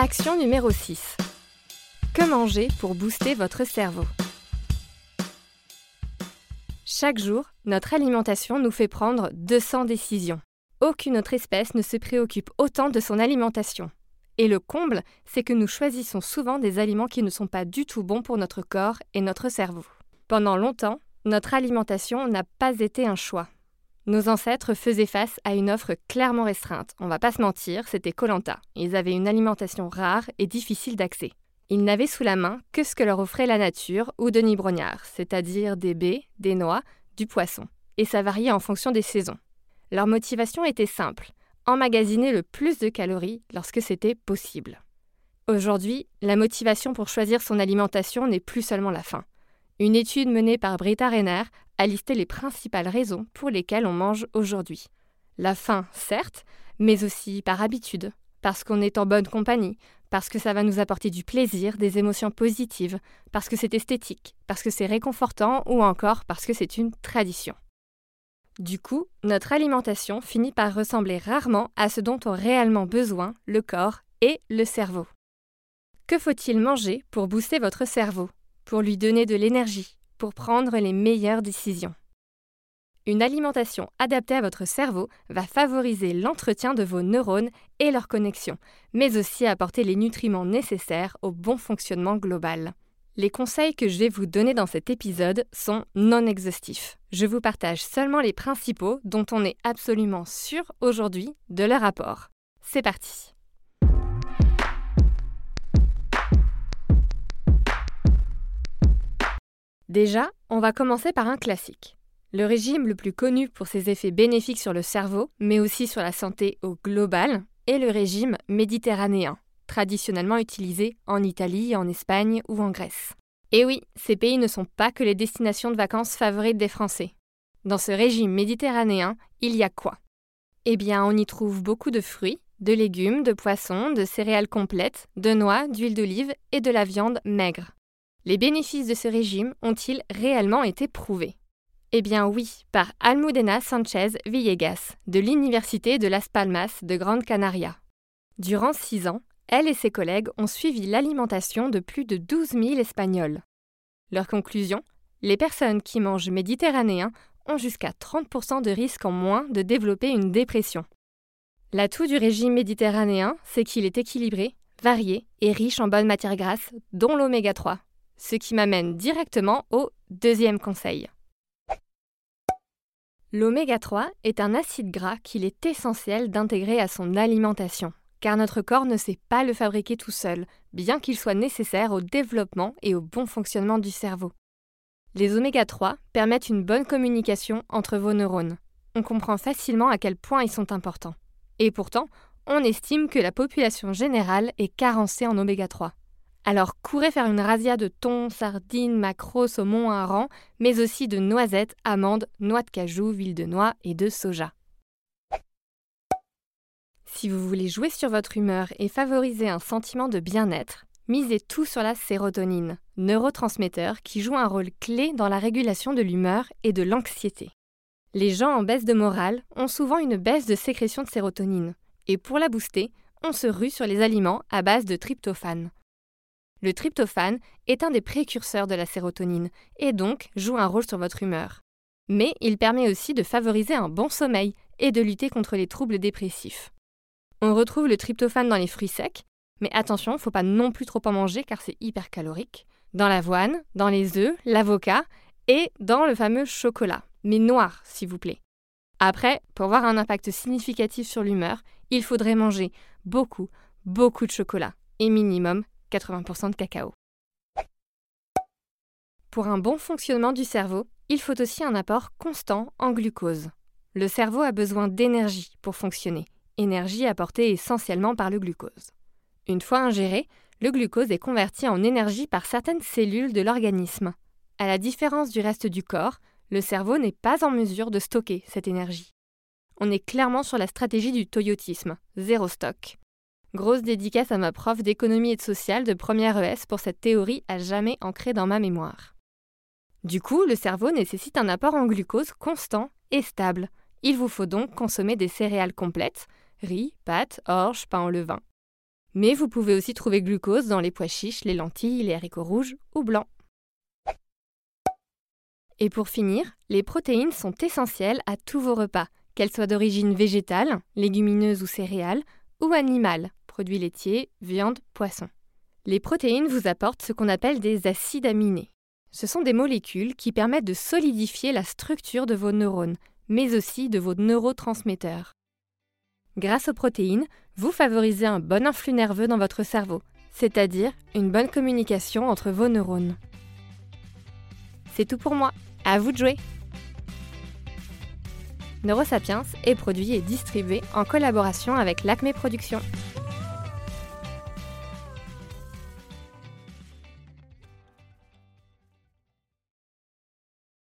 Action numéro 6. Que manger pour booster votre cerveau? Chaque jour, notre alimentation nous fait prendre 200 décisions. Aucune autre espèce ne se préoccupe autant de son alimentation. Et le comble, c'est que nous choisissons souvent des aliments qui ne sont pas du tout bons pour notre corps et notre cerveau. Pendant longtemps, notre alimentation n'a pas été un choix. Nos ancêtres faisaient face à une offre clairement restreinte. On va pas se mentir, c'était Colanta. Ils avaient une alimentation rare et difficile d'accès. Ils n'avaient sous la main que ce que leur offrait la nature ou Denis Brognard, c'est-à-dire des baies, des noix, du poisson. Et ça variait en fonction des saisons. Leur motivation était simple emmagasiner le plus de calories lorsque c'était possible. Aujourd'hui, la motivation pour choisir son alimentation n'est plus seulement la faim. Une étude menée par Britta Renner a listé les principales raisons pour lesquelles on mange aujourd'hui. La faim, certes, mais aussi par habitude, parce qu'on est en bonne compagnie, parce que ça va nous apporter du plaisir, des émotions positives, parce que c'est esthétique, parce que c'est réconfortant ou encore parce que c'est une tradition. Du coup, notre alimentation finit par ressembler rarement à ce dont ont réellement besoin le corps et le cerveau. Que faut-il manger pour booster votre cerveau, pour lui donner de l'énergie, pour prendre les meilleures décisions Une alimentation adaptée à votre cerveau va favoriser l'entretien de vos neurones et leurs connexions, mais aussi apporter les nutriments nécessaires au bon fonctionnement global. Les conseils que je vais vous donner dans cet épisode sont non exhaustifs. Je vous partage seulement les principaux dont on est absolument sûr aujourd'hui de leur apport. C'est parti Déjà, on va commencer par un classique. Le régime le plus connu pour ses effets bénéfiques sur le cerveau, mais aussi sur la santé au global, est le régime méditerranéen traditionnellement utilisés en Italie, en Espagne ou en Grèce. Et oui, ces pays ne sont pas que les destinations de vacances favorites des Français. Dans ce régime méditerranéen, il y a quoi? Eh bien, on y trouve beaucoup de fruits, de légumes, de poissons, de céréales complètes, de noix, d'huile d'olive et de la viande maigre. Les bénéfices de ce régime ont-ils réellement été prouvés? Eh bien oui, par Almudena Sanchez Villegas, de l'Université de Las Palmas de Grande Canaria. Durant six ans, elle et ses collègues ont suivi l'alimentation de plus de 12 000 Espagnols. Leur conclusion Les personnes qui mangent méditerranéen ont jusqu'à 30% de risque en moins de développer une dépression. L'atout du régime méditerranéen, c'est qu'il est équilibré, varié et riche en bonnes matières grasses, dont l'oméga 3. Ce qui m'amène directement au deuxième conseil. L'oméga 3 est un acide gras qu'il est essentiel d'intégrer à son alimentation car notre corps ne sait pas le fabriquer tout seul, bien qu'il soit nécessaire au développement et au bon fonctionnement du cerveau. Les oméga 3 permettent une bonne communication entre vos neurones. On comprend facilement à quel point ils sont importants. Et pourtant, on estime que la population générale est carencée en oméga 3. Alors courez faire une razzia de thon, sardines, maquereaux, saumon, hareng, mais aussi de noisettes, amandes, noix de cajou, huile de noix et de soja. Si vous voulez jouer sur votre humeur et favoriser un sentiment de bien-être, misez tout sur la sérotonine, neurotransmetteur qui joue un rôle clé dans la régulation de l'humeur et de l'anxiété. Les gens en baisse de morale ont souvent une baisse de sécrétion de sérotonine, et pour la booster, on se rue sur les aliments à base de tryptophane. Le tryptophane est un des précurseurs de la sérotonine, et donc joue un rôle sur votre humeur. Mais il permet aussi de favoriser un bon sommeil et de lutter contre les troubles dépressifs. On retrouve le tryptophane dans les fruits secs, mais attention, faut pas non plus trop en manger car c'est hyper calorique. Dans l'avoine, dans les œufs, l'avocat et dans le fameux chocolat, mais noir s'il vous plaît. Après, pour avoir un impact significatif sur l'humeur, il faudrait manger beaucoup, beaucoup de chocolat et minimum 80% de cacao. Pour un bon fonctionnement du cerveau, il faut aussi un apport constant en glucose. Le cerveau a besoin d'énergie pour fonctionner énergie apportée essentiellement par le glucose. Une fois ingéré, le glucose est converti en énergie par certaines cellules de l'organisme. À la différence du reste du corps, le cerveau n'est pas en mesure de stocker cette énergie. On est clairement sur la stratégie du toyotisme, zéro stock. Grosse dédicace à ma prof d'économie et de social de première ES pour cette théorie à jamais ancrée dans ma mémoire. Du coup, le cerveau nécessite un apport en glucose constant et stable. Il vous faut donc consommer des céréales complètes, riz, pâtes, orge, pain au levain. Mais vous pouvez aussi trouver glucose dans les pois chiches, les lentilles, les haricots rouges ou blancs. Et pour finir, les protéines sont essentielles à tous vos repas, qu'elles soient d'origine végétale, légumineuse ou céréales, ou animale, produits laitiers, viande, poisson. Les protéines vous apportent ce qu'on appelle des acides aminés. Ce sont des molécules qui permettent de solidifier la structure de vos neurones, mais aussi de vos neurotransmetteurs. Grâce aux protéines, vous favorisez un bon influx nerveux dans votre cerveau, c'est-à-dire une bonne communication entre vos neurones. C'est tout pour moi. À vous de jouer Neurosapiens est produit et distribué en collaboration avec l'Acme Productions.